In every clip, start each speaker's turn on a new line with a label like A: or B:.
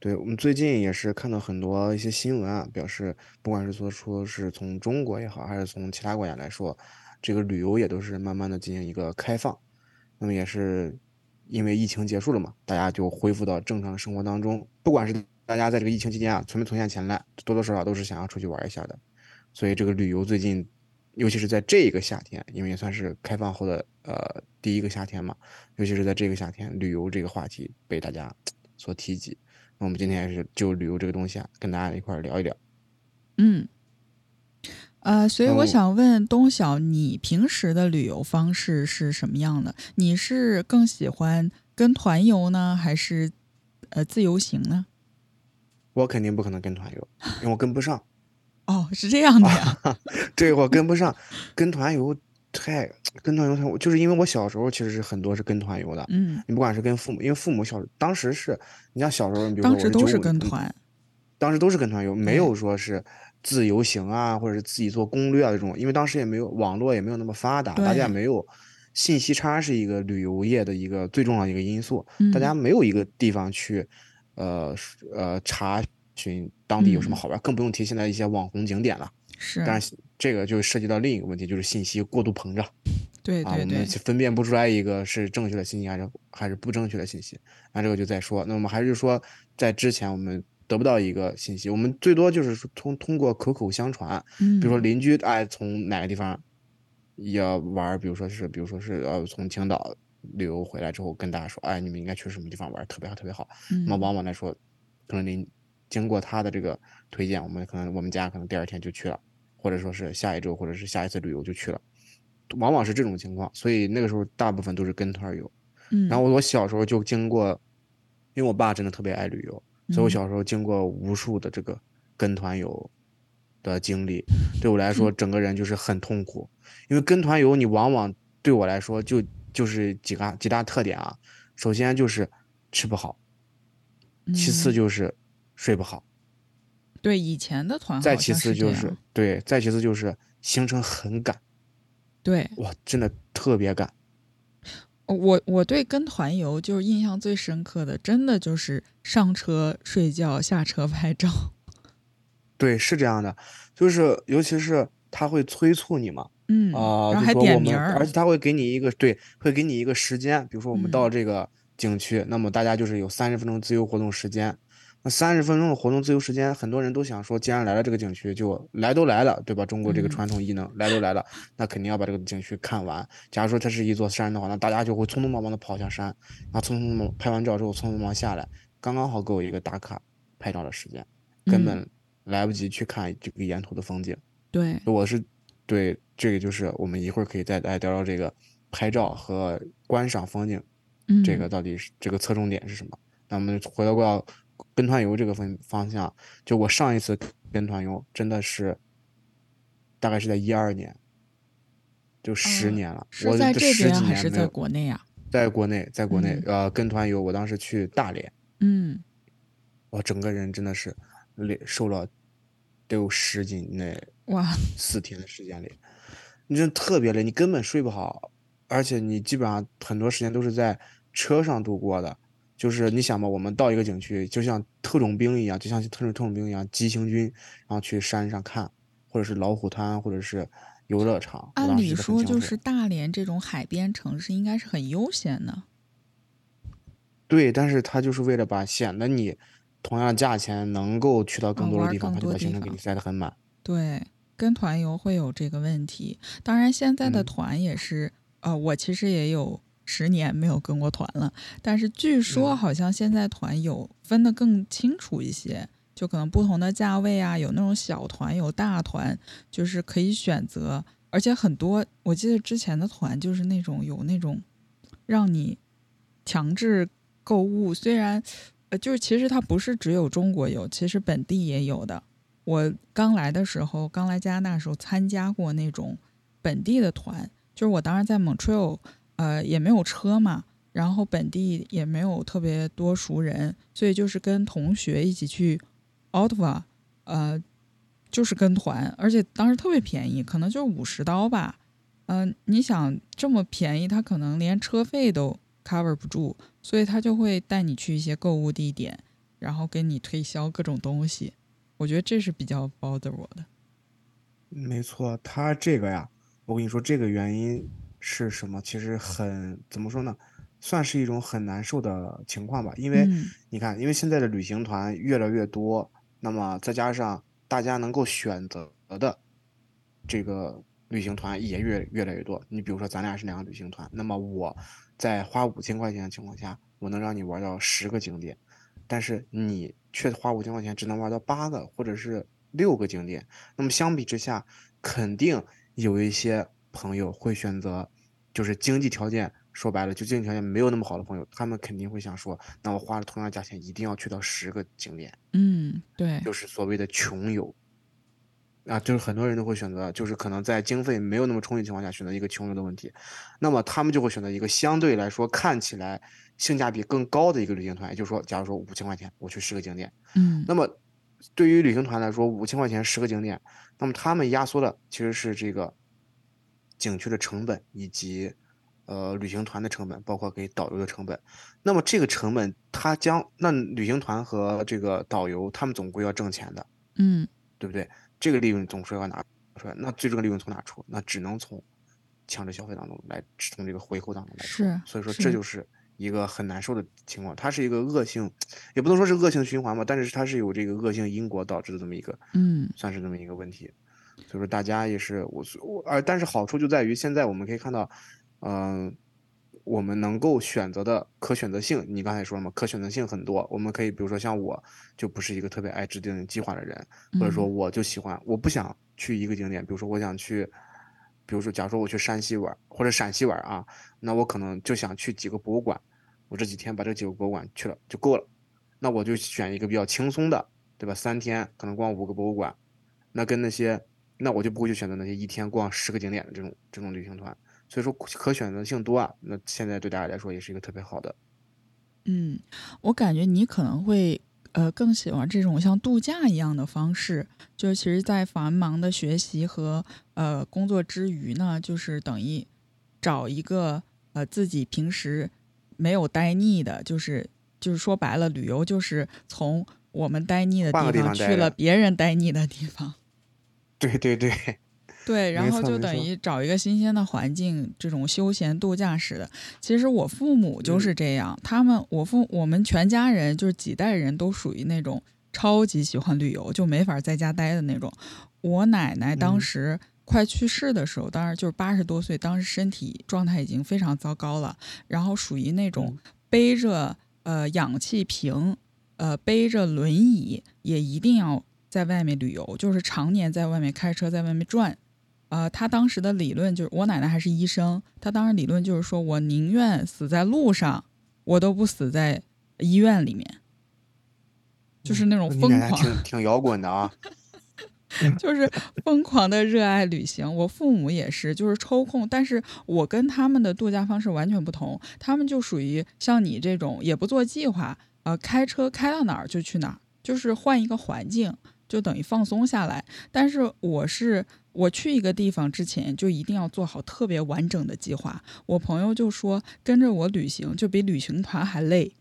A: 对我们最近也是看到很多一些新闻啊，表示不管是说说是从中国也好，还是从其他国家来说，这个旅游也都是慢慢的进行一个开放。那么也是因为疫情结束了嘛，大家就恢复到正常的生活当中。不管是大家在这个疫情期间啊，存没存下钱来，多多少少都是想要出去玩一下的。所以这个旅游最近，尤其是在这个夏天，因为也算是开放后的呃第一个夏天嘛，尤其是在这个夏天，旅游这个话题被大家 所提及。那我们今天还是就旅游这个东西啊，跟大家一块聊一聊。
B: 嗯，呃，所以我想问东晓，你平时的旅游方式是什么样的？你是更喜欢跟团游呢，还是呃自由行呢？
A: 我肯定不可能跟团游，因为我跟不上。
B: 哦，是这样的呀。
A: 对，我跟不上，跟团游。太跟团游太，就是因为我小时候其实是很多是跟团游的。
B: 嗯，
A: 你不管是跟父母，因为父母小当时是，你像小时候，比如
B: 说当时都是跟团，
A: 当时都是跟团游，没有说是自由行啊，或者是自己做攻略啊这种，因为当时也没有网络，也没有那么发达，大家没有信息差是一个旅游业的一个最重要的一个因素，大家没有一个地方去，呃呃查询当地有什么好玩，更不用提现在一些网红景点了。
B: 是，
A: 但是这个就涉及到另一个问题，就是信息过度膨胀。
B: 对对
A: 对，我们分辨不出来一个是正确的信息还是还是不正确的信息。那这个就再说。那我们还是说，在之前我们得不到一个信息，我们最多就是说通通过口口相传。
B: 嗯。
A: 比如说邻居哎从哪个地方要玩，比如说是比如说是呃从青岛旅游回来之后，跟大家说，哎你们应该去什么地方玩，特别好特别好。
B: 嗯。
A: 那么往往来说，可能您经过他的这个推荐，我们可能我们家可能第二天就去了。或者说是下一周，或者是下一次旅游就去了，往往是这种情况，所以那个时候大部分都是跟团游。
B: 嗯，
A: 然后我小时候就经过，因为我爸真的特别爱旅游，所以我小时候经过无数的这个跟团游的经历，对我来说整个人就是很痛苦，因为跟团游你往往对我来说就就是几个几大特点啊，首先就是吃不好，其次就是睡不好。
B: 对以前的团，
A: 再其次就是对，再其次就是行程很赶，
B: 对，
A: 哇，真的特别赶。
B: 我我对跟团游就是印象最深刻的，真的就是上车睡觉，下车拍照。
A: 对，是这样的，就是尤其是他会催促你嘛，
B: 嗯
A: 啊，
B: 然后还点名，
A: 而且他会给你一个对，会给你一个时间，比如说我们到这个景区，那么大家就是有三十分钟自由活动时间。那三十分钟的活动自由时间，很多人都想说，既然来了这个景区，就来都来了，对吧？中国这个传统艺能，来都来了，那肯定要把这个景区看完。假如说它是一座山的话，那大家就会匆匆忙忙的跑下山，然后匆匆忙拍完照之后匆匆忙下来，刚刚好够一个打卡拍照的时间，根本来不及去看这个沿途的风景。
B: 对，
A: 我是对这个就是我们一会儿可以再来聊聊这个拍照和观赏风景，这个到底是这个侧重点是什么？那我们回到过。跟团游这个方方向，就我上一次跟团游真的是，大概是在一二年，就十年了。我
B: 在
A: 这边
B: 还是在国内啊？
A: 在国内，在国内，呃，跟团游，我当时去大连，
B: 嗯，
A: 我整个人真的是累，瘦了得有十斤那
B: 哇，
A: 四天的时间里，你真特别累，你根本睡不好，而且你基本上很多时间都是在车上度过的。就是你想吧，我们到一个景区，就像特种兵一样，就像特种特种兵一样，急行军，然后去山上看，或者是老虎滩，或者是游乐场。
B: 按理说，就是大连这种海边城市应该是很悠闲的。
A: 对，但是他就是为了把显得你同样的价钱能够去到更多的地方，他就把行程给你塞得很满。
B: 对，跟团游会有这个问题。当然，现在的团也是，呃，我其实也有。十年没有跟过团了，但是据说好像现在团有分得更清楚一些，就可能不同的价位啊，有那种小团，有大团，就是可以选择。而且很多，我记得之前的团就是那种有那种让你强制购物，虽然呃，就是其实它不是只有中国有，其实本地也有的，我刚来的时候，刚来加拿大的时候参加过那种本地的团，就是我当时在 Montreal，呃，也没有车嘛，然后本地也没有特别多熟人，所以就是跟同学一起去 out 呃，就是跟团，而且当时特别便宜，可能就五十刀吧。嗯、你想这么便宜，他可能连车费都 cover 不住，所以他就会带你去一些购物地点，然后给你推销各种东西。我觉得这是比较 bother 我的。
A: 没错，他这个呀，我跟你说，这个原因是什么？其实很怎么说呢，算是一种很难受的情况吧。因为
B: 嗯
A: 你看，因为现在的旅行团越来越多，那么再加上大家能够选择的这个旅行团也越越来越多。你比如说，咱俩是两个旅行团，那么我在花五千块钱的情况下，我能让你玩到十个景点，但是你却花五千块钱只能玩到八个或者是六个景点。那么相比之下，肯定有一些朋友会选择，就是经济条件说白了，就经济条件没有那么好的朋友，他们肯定会想说，那我花了同样价钱，一定要去到十个景点，
B: 嗯，对，
A: 就是所谓的穷游。啊，就是很多人都会选择，就是可能在经费没有那么充裕情况下，选择一个穷游的问题，那么他们就会选择一个相对来说看起来性价比更高的一个旅行团，也就是说，假如说五千块钱我去十个景点，
B: 嗯。
A: 那么对于旅行团来说，五千块钱十个景点，那么他们压缩的其实是这个景区的成本以及呃旅行团的成本，包括给导游的成本。那么这个成本，它将那旅行团和这个导游他们总归要挣钱的，
B: 嗯
A: 对不对？这个利润总是要拿出来，那最终的利润从哪出？那只能从强制消费当中来，从这个回扣当中来出。
B: 是
A: 所以说这就是一个很难受的情况，它是一个恶性，也不能说是恶性循环吧，但是它是有这个恶性因果导致的这么一个，
B: 嗯
A: 算是这么一个问题。所以说大家也是我我而但是好处就在于现在我们可以看到，嗯、我们能够选择的可选择性，你刚才说了嘛，可选择性很多。我们可以比如说像我就不是一个特别爱制定计划的人，或者说
B: 嗯
A: 我就喜欢，我不想去一个景点，比如说我想去，比如说假如说我去山西玩或者陕西玩啊，那我可能就想去几个博物馆，我这几天把这几个博物馆去了就够了，那我就选一个比较轻松的，对吧？三天可能逛五个博物馆，那跟那些，那我就不会去选择那些一天逛十个景点的这种这种旅行团。所以说可选择性多啊，那现在对大家来说也是一个特别好的。
B: 嗯，我感觉你可能会呃更喜欢这种像度假一样的方式，就是其实，在繁忙的学习和呃工作之余呢，就是等于找一个呃自己平时没有待腻的，就是就是说白了，旅游就是从我们待腻的
A: 地
B: 地方去了别人待腻的地方。
A: 对对对，
B: 对，然后就等于找一个新鲜的环境，这种休闲度假式的。其实我父母就
A: 嗯
B: 是这样，他们我父我们全家人就是几代人都属于那种超级喜欢旅游，就没法在家待的那种。我奶奶当
A: 嗯
B: 时快去世的时候，当然就是八十多岁，当时身体状态已经非常糟糕了，然后属于那种
A: 嗯
B: 背着呃氧气瓶，呃背着轮椅，也一定要在外面旅游，就是常年在外面开车，在外面转。呃，他当时的理论就是，我奶奶还是医生，他当时理论就是说，我宁愿死在路上，我都不死在医院里面，就是那种疯狂。
A: 挺挺摇滚的啊。
B: 就是疯狂的热爱旅行。我父母也是，就是抽空，但是我跟他们的度假方式完全不同。他们就属于像你这种，也不做计划，呃，开车开到哪儿就去哪儿，就是换一个环境，就等于放松下来。但是我是我去一个地方之前，就一定要做好特别完整的计划。我朋友就说，跟着我旅行就比旅行团还累。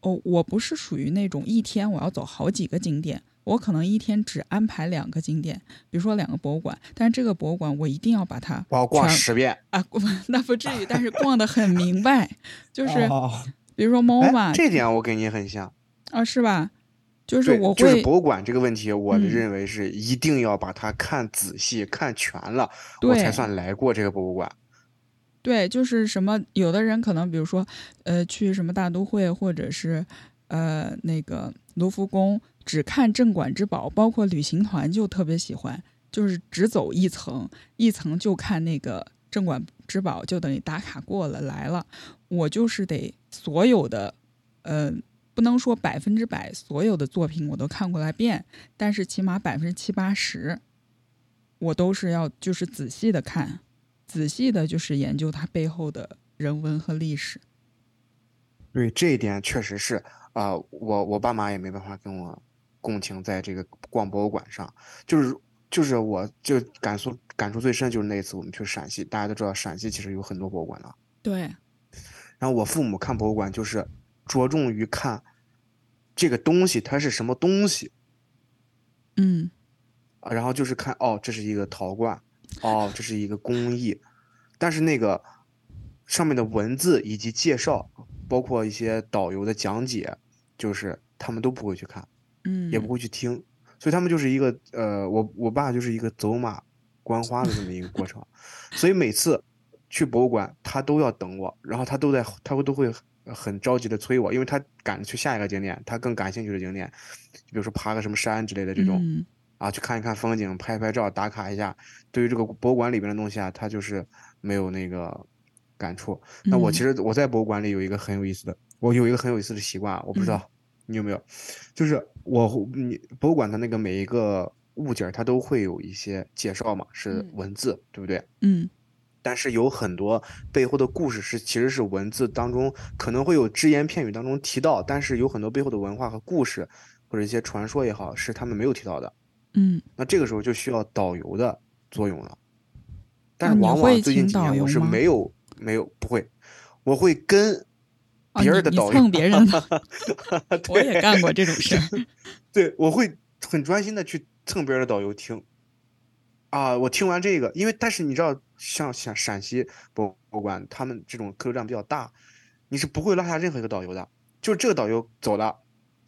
B: 哦，我不是属于那种一天我要走好几个景点，我可能一天只安排两个景点，比如说两个博物馆，但是这个博物馆我一定要把它
A: 我要逛十遍，
B: 啊，那不至于，但是逛得很明白，就是
A: 哦
B: 比如说
A: 哎
B: MOMA
A: 这点我跟你很像。
B: 啊，是吧？就是，我会
A: 就是博物馆这个问题，我
B: 嗯
A: 认为是一定要把它看仔细、看全了，我才算来过这个博物馆。
B: 对，就是什么，有的人可能比如说，呃，去什么大都会或者是呃那个卢浮宫，只看镇馆之宝，包括旅行团就特别喜欢，就是只走一层，一层就看那个镇馆之宝，就等于打卡过了来了。我就是得所有的呃不能说百分之百所有的作品我都看过来遍，但是起码百分之七八十，我都是要就是仔细的看，仔细的就是研究它背后的人文和历史。
A: 对这一点确实是啊、我我爸妈也没办法跟我共情在这个逛博物馆上，就是就是我就感触感触最深就是那一次我们去陕西，大家都知道陕西其实有很多博物馆的，
B: 对，
A: 然后我父母看博物馆就是着重于看这个东西它是什么东西
B: 嗯。
A: 啊，然后就是看哦这是一个陶罐，哦这是一个工艺，但是那个上面的文字以及介绍，包括一些导游的讲解，就是他们都不会去看。
B: 嗯，
A: 也不会去听，所以他们就是一个呃，我我爸就是一个走马观花的这么一个过程，所以每次去博物馆他都要等我，然后他都在他会都会很着急的催我，因为他赶着去下一个景点，他更感兴趣的景点，比如说爬个什么山之类的这种、
B: 嗯
A: 啊，去看一看风景，拍拍照，打卡一下。对于这个博物馆里边的东西啊，他就是没有那个感触。那我其
B: 嗯
A: 实我在博物馆里有一个很有意思的，我有一个很有意思的习惯啊，我不知
B: 嗯
A: 道你有没有，就是我你博物馆的那个每一个物件儿，它都会有一些介绍嘛，是
B: 嗯
A: 文字，对不对？
B: 嗯
A: 但是有很多背后的故事是其实是文字当中可能会有只言片语当中提到，但是有很多背后的文化和故事或者一些传说也好，是他们没有提到的。
B: 嗯，
A: 那这个时候就需要导游的作用了。但是往往最近几年我是没有没有不会，我会跟
B: 哦
A: 别人的导游，
B: 蹭别人的 我也干过这种事儿。
A: 对，我会很专心的去蹭别人的导游听。啊，我听完这个，因为但是你知道，像像陕西博物馆，他们这种客流量比较大，你是不会落下任何一个导游的。就是这个导游走了，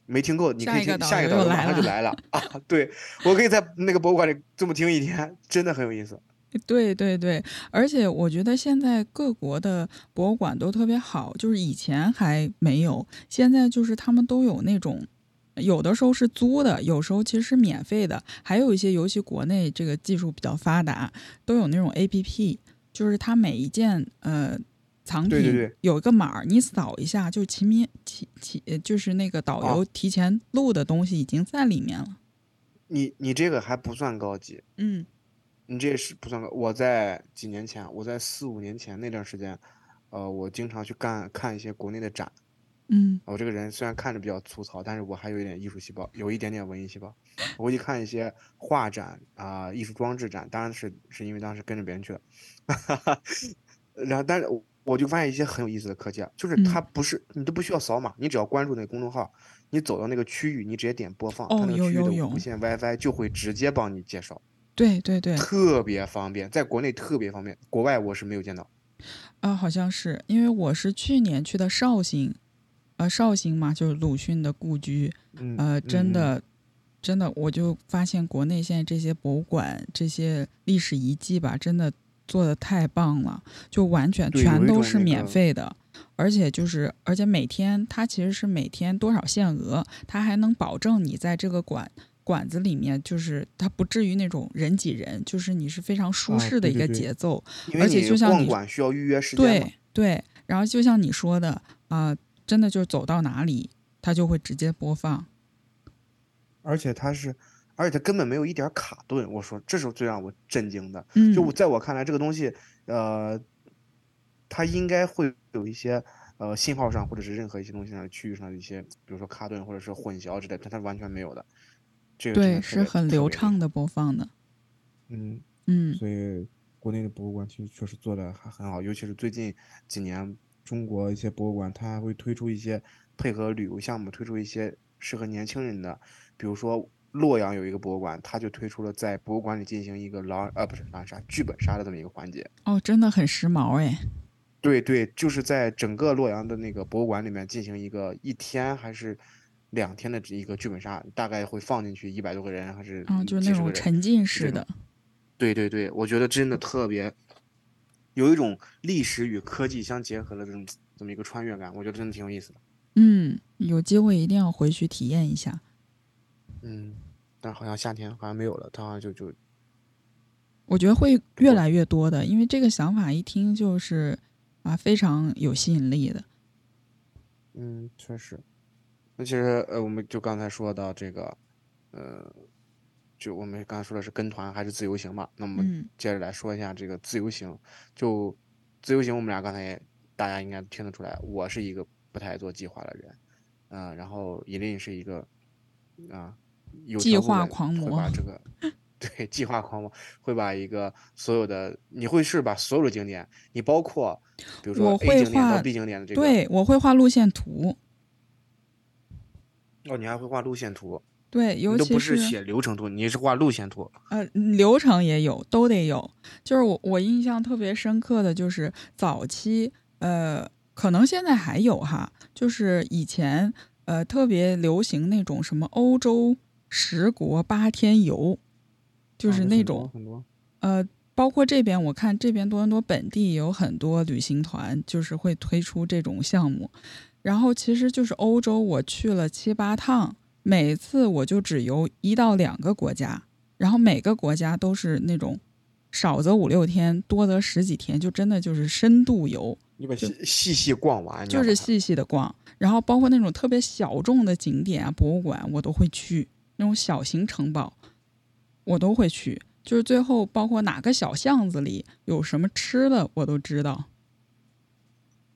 A: 没听够，你可以听
B: 下一个导
A: 游马上就来了 啊！对，我可以在那个博物馆里这么听一天，真的很有意思。
B: 对对对，而且我觉得现在各国的博物馆都特别好，就是以前还没有，现在就是他们都有那种，有的时候是租的，有时候其实是免费的，还有一些尤其国内这个技术比较发达，都有那种 A P P，就是它每一件呃藏品有一个码儿，你扫一下就齐名齐齐，呃就是那个导
A: 啊
B: 游提前录的东西已经在里面了。
A: 你你这个还不算高级，
B: 嗯
A: 你这是不算高。我在几年前，我在四五年前那段时间，呃，我经常去干看一些国内的展。
B: 嗯
A: 我这个人虽然看着比较粗糙，但是我还有一点艺术细胞，有一点点文艺细胞。我会去看一些画展啊、艺术装置展，当然是是因为当时跟着别人去的。然后，但是我我就发现一些很有意思的科技啊，就是它
B: 嗯
A: 不是你都不需要扫码，你只要关注那个公众号，你走到那个区域，你直接点播放，它
B: 哦
A: 那个区域的无线 WiFi 就会直接帮你介绍，
B: 对对对，
A: 特别方便，在国内特别方便，国外我是没有见到。
B: 啊，好像是，因为我是去年去的绍兴，呃，绍兴嘛，就是鲁迅的故居，
A: 嗯，
B: 呃，真的，真的，我就发现国内现在这些博物馆、这些历史遗迹吧，真的做的太棒了，就完全全都是免费的，而且就是，而且每天它其实是每天多少限额，它还能保证你在这个馆。馆子里面就是它不至于那种人挤人，就是你是非常舒
A: 啊
B: 适的一个
A: 对对对
B: 节奏，而且就像你
A: 馆需要预约时间。
B: 对对，然后就像你说的啊、真的就是走到哪里，它就会直接播放。
A: 而且它是，而且它根本没有一点卡顿。我说，这是最让我震惊的。
B: 嗯，
A: 就我在我看来，这个东西，呃，它应该会有一些呃信号上或者是任何一些东西上区域上的一些，比如说卡顿或者是混淆之类的，但它完全没有的。这个
B: 对，是很。流畅的播放的。
A: 嗯，
B: 嗯
A: 所以国内的博物馆其实确实做的还很好，尤其是最近几年，中国一些博物馆它还会推出一些配合旅游项目，推出一些适合年轻人的，比如说洛阳有一个博物馆，它就推出了在博物馆里进行一个狼呃不是狼人杀剧本杀的这么一个环节。
B: 哦，真的很时髦哎。
A: 对对，就是在整个洛阳的那个博物馆里面进行一个一天还是两天的这一个剧本杀，大概会放进去一百多个人还是
B: 啊、就是那种。沉浸式的。
A: 对对对，我觉得真的特别有一种历史与科技相结合的这种这么一个穿越感，我觉得真的挺有意思的。
B: 嗯，有机会一定要回去体验一下。
A: 嗯，但好像夏天好像没有了，它好像就就
B: 我觉得会越来越多的，因为这个想法一听就是啊非常有吸引力的。
A: 嗯，确实。那其实呃，我们就刚才说到这个，呃，就我们刚才说的是跟团还是自由行嘛？那我们
B: 嗯
A: 接着来说一下这个自由行。就自由行，我们俩刚才也大家应该听得出来，我是一个不太做计划的人，嗯、然后尹琳是一个啊、有
B: 计划狂
A: 会把
B: 魔
A: 这个 对计划狂魔会把一个所有的你会是把所有的景点，你包括比如说
B: 我
A: A
B: 会
A: 景点到
B: 画
A: B 景点的这个，
B: 对，我会画路线图。
A: 哦，你还会画路线图。
B: 对，尤其
A: 都不是写流程图，你是画路线图。
B: 呃，流程也有，都得有。就是我我印象特别深刻的就是早期，呃，可能现在还有哈，就是以前呃特别流行那种什么欧洲十国八天游，就是
A: 啊很多
B: 那种
A: 很多。
B: 呃，包括这边我看这边多伦多本地有很多旅行团，就是会推出这种项目。然后其实就是欧洲，我去了七八趟，每次我就只游一到两个国家，然后每个国家都是那种少则五六天，多则十几天，就真的就是深度游，
A: 你把细细细逛完，
B: 就是细细的逛。然后包括那种特别小众的景点啊、博物馆，我都会去；那种小型城堡，我都会去。就是最后包括哪个小巷子里有什么吃的，我都知道。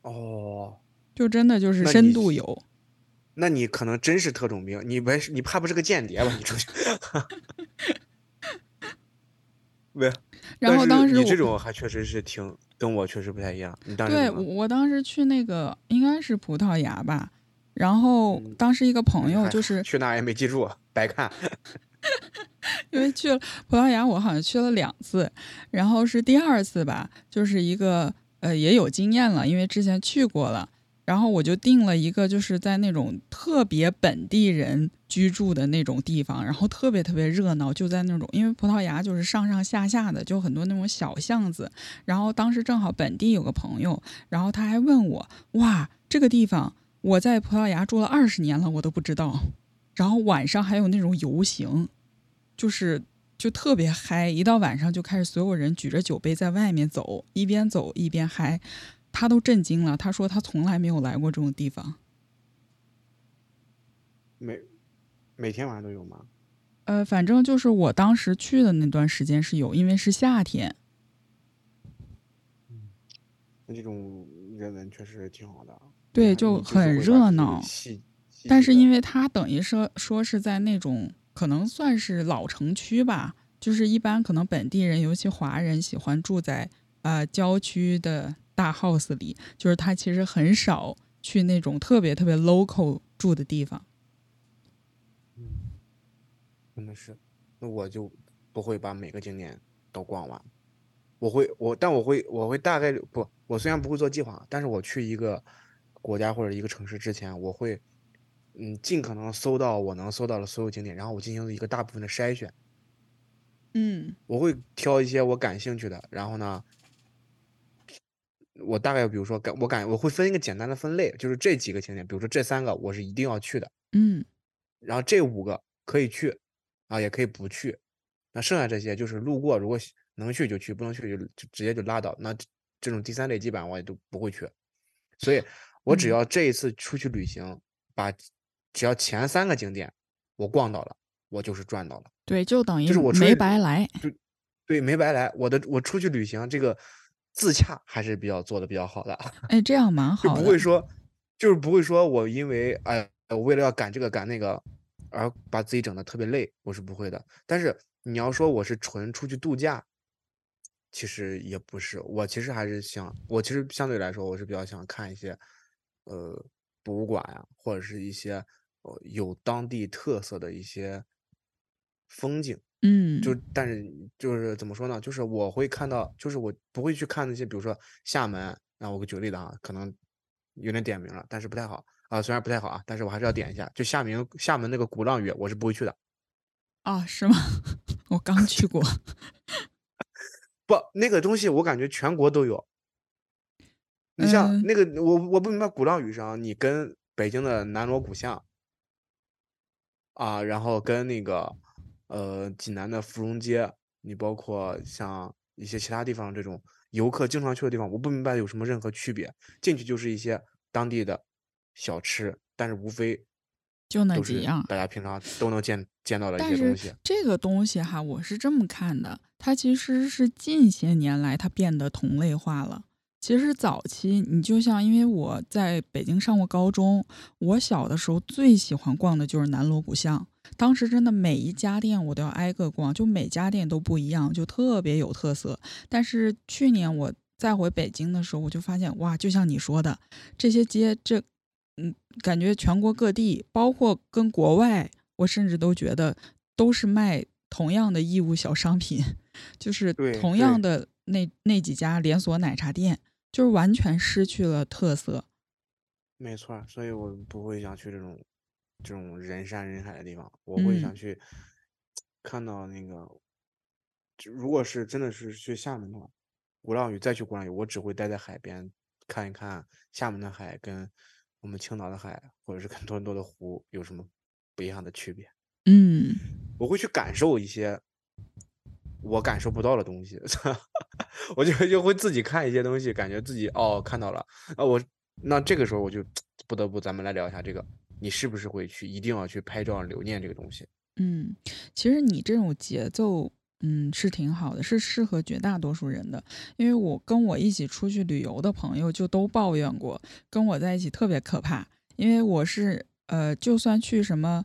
A: 哦，
B: 就真的就是深度游。
A: 那你可能真是特种兵，你不是你怕不是个间谍吧？你出去，没有。
B: 然后当时
A: 你这种还确实是挺跟我确实不太一样。你当时
B: 对我我当时去那个应该是葡萄牙吧，然后
A: 嗯
B: 当时一个朋友就是
A: 去那儿也没记住，白看。
B: 因为去了葡萄牙，我好像去了两次，然后是第二次吧，就是一个呃也有经验了，因为之前去过了，然后我就定了一个就是在那种特别本地人居住的那种地方，然后特别特别热闹，就在那种因为葡萄牙就是上上下下的，就很多那种小巷子，然后当时正好本地有个朋友，然后他还问我，哇，这个地方我在葡萄牙住了二十年了，我都不知道，然后晚上还有那种游行。就是就特别嗨，一到晚上就开始所有人举着酒杯在外面走，一边走一边嗨，他都震惊了。他说他从来没有来过这种地方。
A: 每每天晚上都有吗？
B: 呃，反正就是我当时去的那段时间是有，因为是夏天。
A: 那这种人文确实挺好的。
B: 对
A: 啊
B: 就很热闹但是因为他等于说说是在那种可能算是老城区吧，就是一般可能本地人，尤其华人喜欢住在呃郊区的大 house 里，就是他其实很少去那种特别特别 local 住的地方。
A: 嗯真的是，那我就不会把每个景点都逛完。我会我，但我会我会大概率不，我虽然不会做计划，但是我去一个国家或者一个城市之前，我会嗯尽可能搜到我能搜到的所有景点，然后我进行一个大部分的筛选。
B: 嗯
A: 我会挑一些我感兴趣的，然后呢，我大概比如说感我感我会分一个简单的分类，就是这几个景点，比如说这三个我是一定要去的，
B: 嗯
A: 然后这五个可以去，啊也可以不去，那剩下这些就是路过，如果能去就去，不能去就就直接就拉倒。那这这种第三类基本上我也都不会去，所以我只
B: 嗯
A: 要这一次出去旅行，把只要前三个景点我逛到了，我就是赚到了。
B: 对，就等于
A: 就是我
B: 没白来。
A: 对，没白来。我的我出去旅行这个自洽还是比较做的比较好的，
B: 哎，这样蛮好的。
A: 不会说就是不会说我因为哎我为了要赶这个赶那个而把自己整的特别累，我是不会的。但是你要说我是纯出去度假，其实也不是。我其实还是想，我其实相对来说我是比较想看一些呃博物馆呀、或者是一些呃有当地特色的一些风景。
B: 嗯，
A: 就但是就是怎么说呢？就是我会看到，就是我不会去看那些，比如说厦门，那我给举个例子啊，可能有点点名了，但是不太好啊，虽然不太好啊，但是我还是要点一下。就厦门厦门那个鼓浪屿，我是不会去的。
B: 啊，是吗？我刚去过。
A: 不，那个东西我感觉全国都有。你像
B: 嗯
A: 那个，我我不明白鼓浪屿上，你跟北京的南锣鼓巷啊，然后跟那个呃济南的芙蓉街，你包括像一些其他地方这种游客经常去的地方，我不明白有什么任何区别。进去就是一些当地的小吃，但是无非
B: 就那几样。
A: 大家平常都能见见到的一些东西。
B: 这个东西哈，我是这么看的，它其实是近些年来它变得同类化了。其实早期你就像，因为我在北京上过高中，我小的时候最喜欢逛的就是南锣鼓巷。当时真的每一家店我都要挨个逛，就每家店都不一样，就特别有特色。但是去年我再回北京的时候，我就发现哇，就像你说的，这些街这嗯，感觉全国各地，包括跟国外，我甚至都觉得都是卖同样的义乌小商品，就是同样的那那几家连锁奶茶店，就是完全失去了特色。
A: 没错，所以我不会想去这种这种人山人海的地方，我会想
B: 嗯。
A: 去看到那个，就如果是真的是去厦门的话，鼓浪屿再去鼓浪屿，我只会待在海边看一看厦门的海跟我们青岛的海，或者是跟多伦多的湖有什么不一样的区别。
B: 嗯。
A: 我会去感受一些我感受不到的东西，我就就会自己看一些东西，感觉自己哦看到了，啊我那这个时候我就不得不咱们来聊一下这个，你是不是会去一定要去拍照留念这个东西？
B: 嗯，其实你这种节奏。嗯，是挺好的，是适合绝大多数人的。因为我跟我一起出去旅游的朋友就都抱怨过，跟我在一起特别可怕。因为我是呃，就算去什么，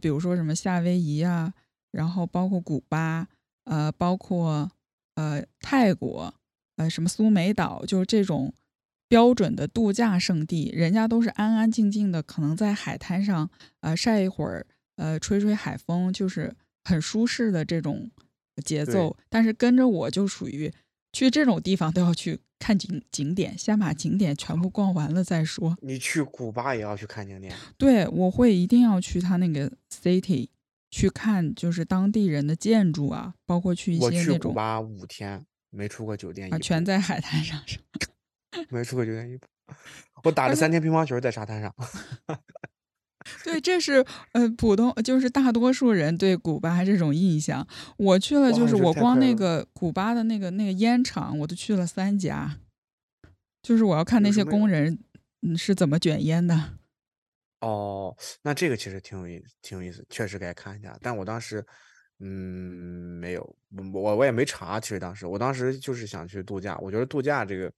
B: 比如说什么夏威夷啊，然后包括古巴，呃，包括呃泰国，呃什么苏梅岛，就是这种标准的度假胜地，人家都是安安静静的，可能在海滩上呃晒一会儿，呃吹吹海风，就是很舒适的这种节奏。但是跟着我就属于去这种地方都要去看景景点，先把景点全部逛完了再说。
A: 你去古巴也要去看景点，
B: 对，我会一定要去他那个 city 去看，就是当地人的建筑啊，包括去一些那种
A: 古巴五天没出过酒店
B: 啊，全在海滩上。
A: 没出过酒店一步，我打了三天乒乓球在沙滩上。
B: 对，这是呃普通，就是大多数人对古巴这种印象。我去了，就是我光那个古巴的那个那个烟厂，我都去了三家，就是我要看那些工人嗯是怎么卷烟的。
A: 哦，那这个其实挺有意思，挺有意思，确实该看一下。但我当时，嗯，没有，我我也没查。其实当时，我当时就是想去度假。我觉得度假这个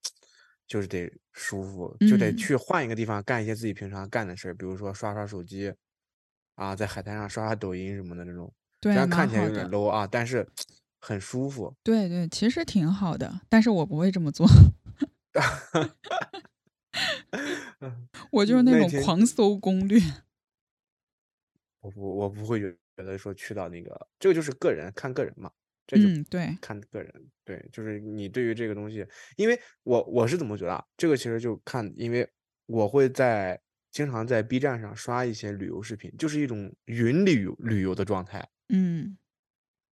A: 就是得舒服，就得
B: 嗯
A: 去换一个地方干一些自己平常干的事儿，比如说刷刷手机，啊，在海滩上刷刷抖音什么的这种。虽
B: 对，
A: 然看起来有点。low 啊，但是 很舒服。
B: 对对，其实挺好的，但是我不会这么做。我就是那种狂搜攻略。
A: 我不我不会觉得说去到那个，这个就是个人看个人嘛，这
B: 对，
A: 看个人，对，就是你对于这个东西，因为我我是怎么觉得啊，这个其实就看，因为我会在经常在 B 站上刷一些旅游视频，就是一种云旅游旅游的状态，
B: 嗯。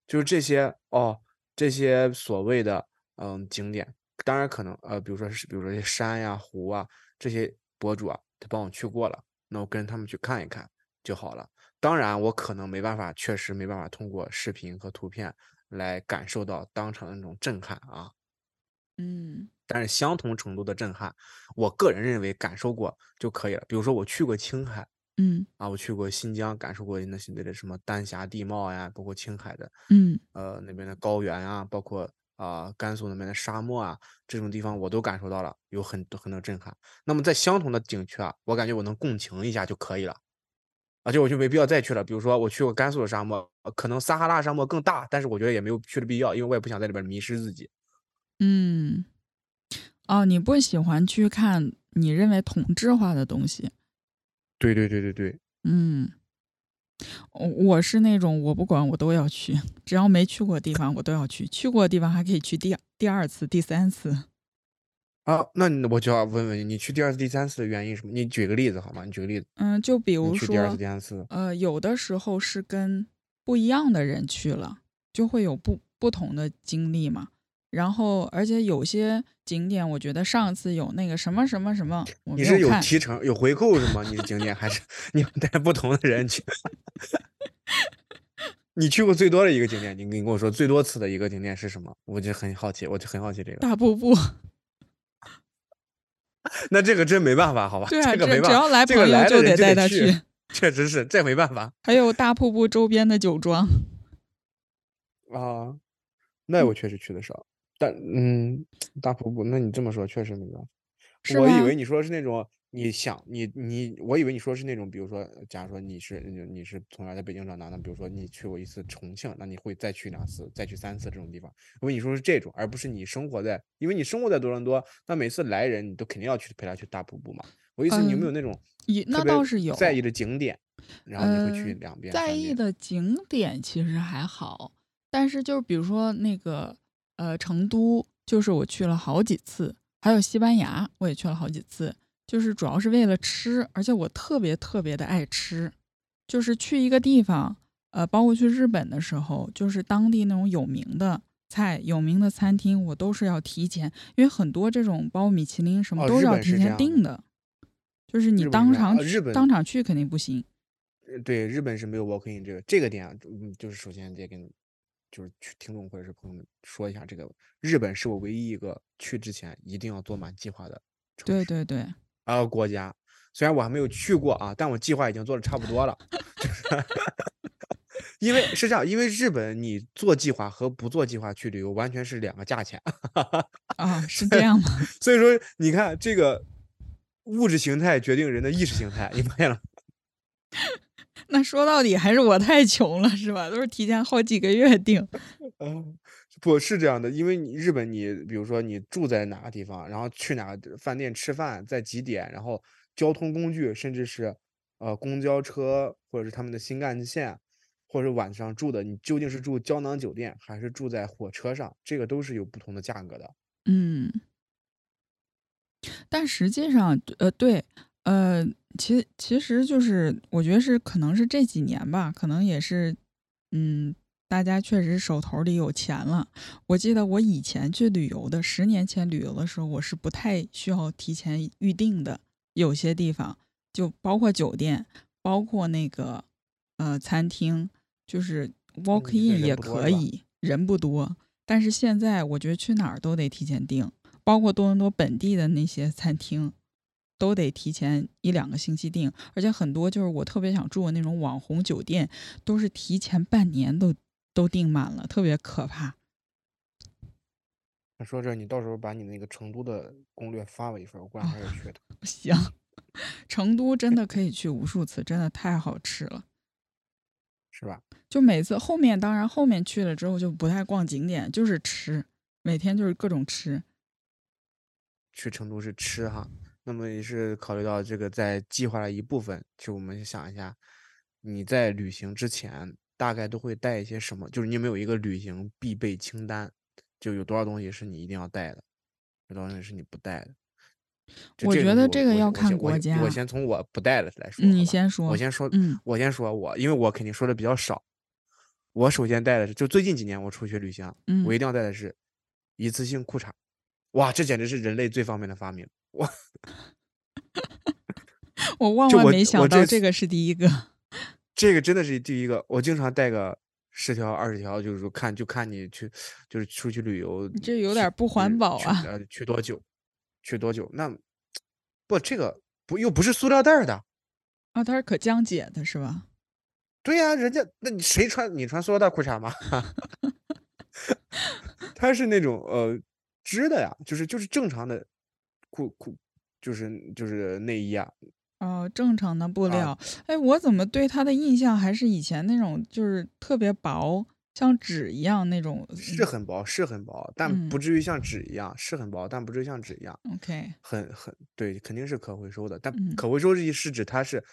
A: 就是这些哦，这些所谓的嗯景点，当然可能呃，比如说是比如说这些山呀、湖啊，这些博主啊，他帮我去过了，那我跟他们去看一看就好了。当然，我可能没办法，确实没办法通过视频和图片来感受到当场的那种震撼啊。
B: 嗯
A: 但是相同程度的震撼，我个人认为感受过就可以了。比如说我去过青海
B: 嗯
A: 啊，我去过新疆，感受过那些的什么丹霞地貌呀，包括青海的
B: 嗯
A: 呃那边的高原啊，包括啊、甘肃那边的沙漠啊，这种地方我都感受到了，有很多很多震撼。那么在相同的景区啊，我感觉我能共情一下就可以了，而且我就没必要再去了。比如说我去过甘肃的沙漠，呃可能撒哈拉沙漠更大，但是我觉得也没有去的必要，因为我也不想在里边迷失自己。
B: 嗯。哦，你不喜欢去看你认为同质化的东西。
A: 对对对对对，
B: 嗯，我我是那种我不管我都要去，只要没去过的地方我都要去，去过的地方还可以去第二第二次、第三次。
A: 啊，那你我就要问问你，你去第二次、第三次的原因是什么？你举个例子好吗？你举个例子，
B: 嗯，就比
A: 你
B: 如
A: 去第二次、
B: 说，
A: 第三次，
B: 呃，有的时候是跟不一样的人去了，就会有不不同的经历嘛。然后，而且有些景点，我觉得上次有那个什么什么什么，
A: 你是有。提成、有回扣是吗？你的景点还是 你带不同的人去？你去过最多的一个景点，你你跟我说最多次的一个景点是什么？我就很好奇，我就很好奇这个。
B: 大瀑布，
A: 那这个真没办法，好吧？
B: 对啊，
A: 这个没办法，
B: 只只要来
A: 这个
B: 朋友
A: 来的人
B: 得带他
A: 去。确实是，这没办法
B: 还有大瀑布周边的酒庄。
A: 啊。那我确实去的少，但嗯，大瀑布，那你这么说确实没办法。我以为你说是那种你想你你，我以为你说是那种，比如说，假如说你是你你是从小在北京长大的，比如说你去过一次重庆，那你会再去两次，再去三次这种地方。我跟你说是这种，而不是你生活在，因为你生活在多伦多，那每次来人你都肯定要去陪他去大瀑布嘛。我意思，你有没有那种
B: 也那倒是有
A: 在意的景点，然后你会去
B: 呃
A: 两遍、
B: 在？意的景点其实还好，但是就是比如说那个呃成都，就是我去了好几次，还有西班牙我也去了好几次，就是主要是为了吃，而且我特别特别的爱吃，就是去一个地方，呃，包括去日本的时候，就是当地那种有名的。菜有名的餐厅，我都是要提前，因为很多这种包括米其林什么
A: 哦
B: 都是要提前订的，就是你当场去
A: 呃日本
B: 当场去肯定不行。
A: 呃对，日本是没有 walk in 这个这个点啊，嗯，就是首先得跟就是去听众或者是朋友们说一下，这个日本是我唯一一个去之前一定要做满计划的城市
B: 对对对，
A: 啊国家。虽然我还没有去过啊，但我计划已经做的差不多了，因为是这样，因为日本你做计划和不做计划去旅游完全是两个价钱，
B: 啊，是这样吗？
A: 所以说你看这个物质形态决定人的意识形态，你发现了？
B: 那说到底还是我太穷了，是吧？都是提前好几个月订。
A: 嗯，不是这样的，因为你日本你比如说你住在哪个地方，然后去哪个饭店吃饭，在几点，然后交通工具，甚至是呃公交车或者是他们的新干线，或者晚上住的，你究竟是住胶囊酒店还是住在火车上，这个都是有不同的价格的。
B: 嗯，但实际上，呃，对，呃，其其实就是我觉得是可能是这几年吧，可能也是，嗯，大家确实手头里有钱了。我记得我以前去旅游的，十年前旅游的时候，我是不太需要提前预定的，有些地方就包括酒店，包括那个呃餐厅，就是 walk in 也可以，人不多。但是现在我觉得去哪儿都得提前订，包括多伦多本地的那些餐厅，都得提前一两个星期订，而且很多就是我特别想住的那种网红酒店，都是提前半年都都订满了，特别可怕。
A: 那说这，你到时候把你那个成都的攻略发我一份，我过两天就去的。
B: 行，成都真的可以去无数次，真的太好吃了。
A: 是吧？
B: 就每次后面，当然后面去了之后就不太逛景点，就是吃，每天就是各种吃。
A: 去成都是吃哈，那么也是考虑到这个在计划的一部分，就我们想一下，你在旅行之前大概都会带一些什么？就是你有没有一个旅行必备清单？就有多少东西是你一定要带的，有多少东西是你不带的？
B: 我觉得这个要看国
A: 我先我我先从我不带的来说，
B: 你先说
A: 我先说，
B: 嗯
A: 我先说我，因为我肯定说的比较少。我首先带的是，就最近几年我出去旅行，
B: 嗯
A: 我一定要带的是一次性裤衩。哇，这简直是人类最方便的发明！我
B: 我万万没想到这个是第一个。
A: 这个真的是第一个，我经常带个十条、二十条，就是说看就看你去，就是出去旅游，
B: 这有点不环保啊
A: 呃，去多久？去多久？那不，这个不又不是塑料袋的。
B: 啊，它是可降解的，是吧？
A: 对呀、人家那你谁穿你穿塑料袋裤衩吗？它是那种呃织的呀，就是就是正常的裤裤，就是就是内衣啊，
B: 哦，正常的布
A: 啊
B: 料。哎，我怎么对它的印象还是以前那种，就是特别薄，像纸一样那种。
A: 是很薄，是很薄，但不
B: 嗯
A: 至于像纸一样，是很薄，但不至于像纸一样。
B: OK，
A: 很很对，肯定是可回收的，但
B: 嗯
A: 可回收是是指它是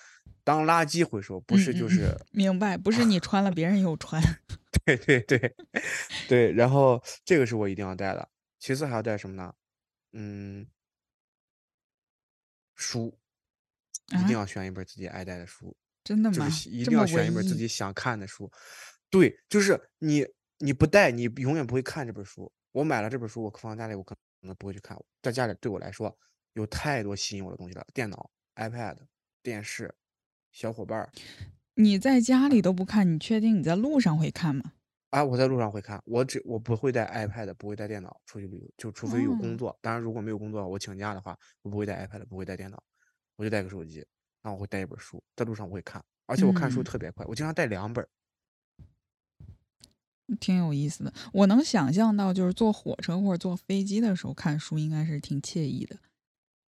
A: 当垃圾回收，不是就是
B: 明白，不是你穿了别人又穿。
A: 对对对对，然后这个是我一定要带的，其次还要带什么呢？嗯，书，一定
B: 啊
A: 要选一本自己爱带的书，
B: 真的吗
A: 就是？一定要选一本自己想看的书。对，就是你你不带，你永远不会看这本书。我买了这本书，我放在家里，我可能不会去看。在家里对我来说，有太多吸引我的东西了，电脑、iPad、电视、小伙伴儿。
B: 你在家里都不看，你确定你在路上会看吗？
A: 啊，我在路上会看，我只我不会带 iPad，不会带电脑出去旅游，就除非有
B: 哦
A: 工作。当然，如果没有工作，我请假的话，我不会带 iPad，不会带电脑，我就带个手机。然后我会带一本书，在路上我会看，而且我看书
B: 嗯
A: 特别快，我经常带两本。
B: 挺有意思的。我能想象到，就是坐火车或者坐飞机的时候看书，应该是挺惬意的。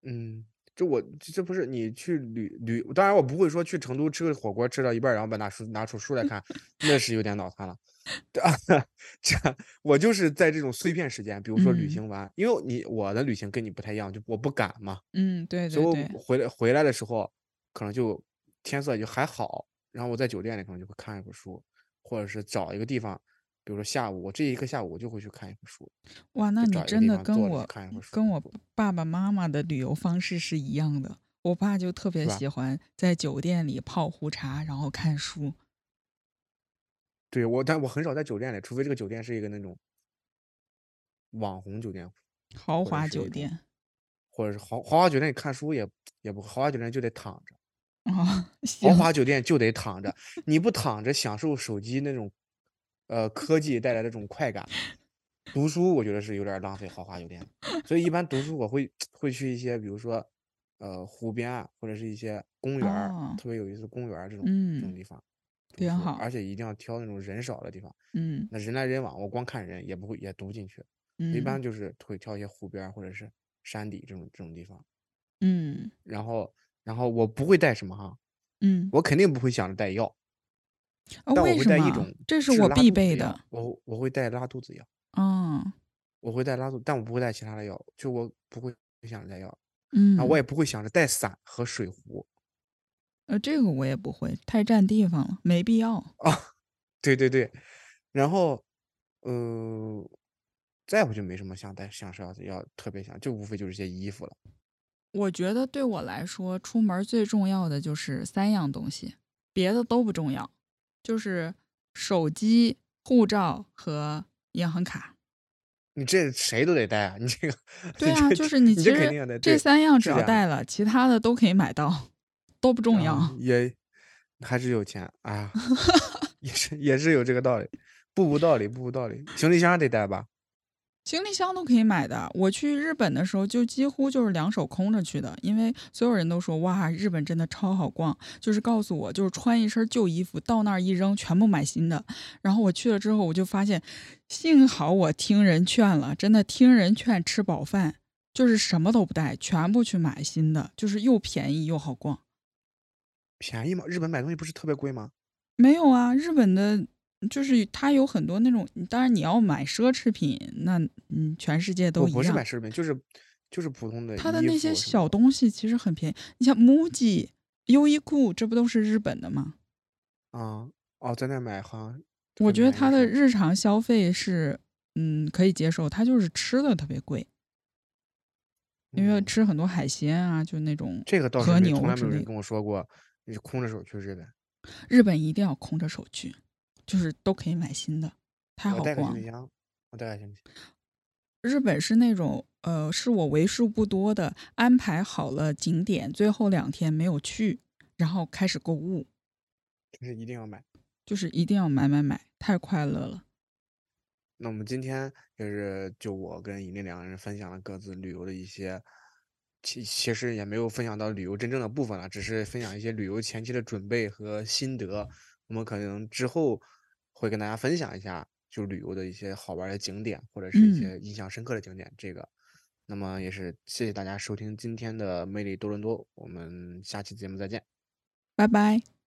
A: 嗯，这我这这不是你去旅旅，当然我不会说去成都吃个火锅吃到一半，然后把拿书拿出书来看，那是有点脑残了。这这我就是在这种碎片时间，比如说旅
B: 嗯
A: 行完，因为你我的旅行跟你不太一样，就我不赶嘛，
B: 嗯，对
A: 所以
B: 对对，
A: 我回来回来的时候，可能就天色也就还好，然后我在酒店里可能就会看一本书，或者是找一个地方，比如说下午，我这一个下午我就会去看一本书，
B: 哇，那你真的跟我跟我爸爸妈妈的旅游方式是一样的。我爸就特别？喜欢在酒店里泡壶茶，然后看书。
A: 对我，但我很少在酒店里，除非这个酒店是一个那种网红酒店，
B: 豪华酒店。
A: 或者是豪豪华酒店里看书也也不，豪华酒店就得躺着，
B: 哦，
A: 豪，华酒店就得躺着，你不躺着享受手机那种，呃，科技带来的这种快感，读书我觉得是有点浪费豪华酒店，所以一般读书我会会去一些，比如说，呃，湖边啊，或者是一些公园特别有意思的公园儿这种这种
B: 嗯，
A: 地方
B: 挺好。
A: 而且一定要挑那种人少的地方。
B: 嗯
A: 那人来人往，我光看人也不会也读不进去，嗯一
B: 嗯
A: 般就是会挑一些湖边或者是山底这种这种地方。
B: 嗯
A: 然后，然后我不会带什么哈，
B: 嗯，
A: 我肯定不会想着带药，
B: 啊，
A: 但我？会带一种
B: 这是我必备的。
A: 我我会带拉肚子药，
B: 嗯
A: 我会带拉肚，但我不会带其他的药，就我不会想着带药，然后我
B: 嗯，
A: 也不会想着带伞和水壶
B: 呃，这个我也不会，太占地方了，没必要。
A: 啊，对对对，然后，呃，再我就没什么想带想是要要特别想，就无非就是些衣服了。
B: 我觉得对我来说，出门最重要的就是三样东西，别的都不重要，就是手机、护照和银行卡。
A: 你这谁都得带啊！你这个，
B: 对啊，就是你其实这三样只要带了，其他的都可以买到，都不重
A: 啊，
B: 要。
A: 也还是有钱，哎呀，也是也是有这个道理，不无道理，不无道理。行李箱得带吧？
B: 行李箱都可以买的。我去日本的时候，就几乎就是两手空着去的，因为所有人都说哇，日本真的超好逛，就是告诉我，就是穿一身旧衣服到那儿一扔，全部买新的。然后我去了之后，我就发现，幸好我听人劝了，真的听人劝吃饱饭，就是什么都不带，全部去买新的，就是又便宜又好逛。
A: 便宜吗？日本买东西不是特别贵吗？
B: 没有啊，日本的。就是它有很多那种，当然你要买奢侈品，那嗯，全世界都一样。
A: 不是买奢侈品，就是就是普通的
B: 它的那些小东西其实很便宜，你像 MUJI、优衣库，这不都是日本的吗？
A: 啊哦，在那买好像
B: 我觉得它的日常消费是嗯可以接受，它就是吃的特别贵，因为
A: 嗯
B: 吃很多海鲜啊，就那种
A: 这个倒是从。来没有人跟我说过，你是空着手去日本。
B: 日本一定要空着手去，就是都可以买新的，太好
A: 我带个行
B: 逛了。
A: 我带个行李箱。
B: 日本是那种呃，是我为数不多的安排好了景点，最后两天没有去，然后开始购物，
A: 就是一定要买。
B: 就是一定要买买买，太快乐了。
A: 那我们今天也是就我跟尹丽两个人分享了各自旅游的一些，其其实也没有分享到旅游真正的部分了，只是分享一些旅游前期的准备和心得。我们可能之后会跟大家分享一下，就旅游的一些好玩的景点，或者是一
B: 嗯
A: 些印象深刻的景点。这个，那么也是谢谢大家收听今天的魅力多伦多，我们下期节目再见。
B: 拜拜。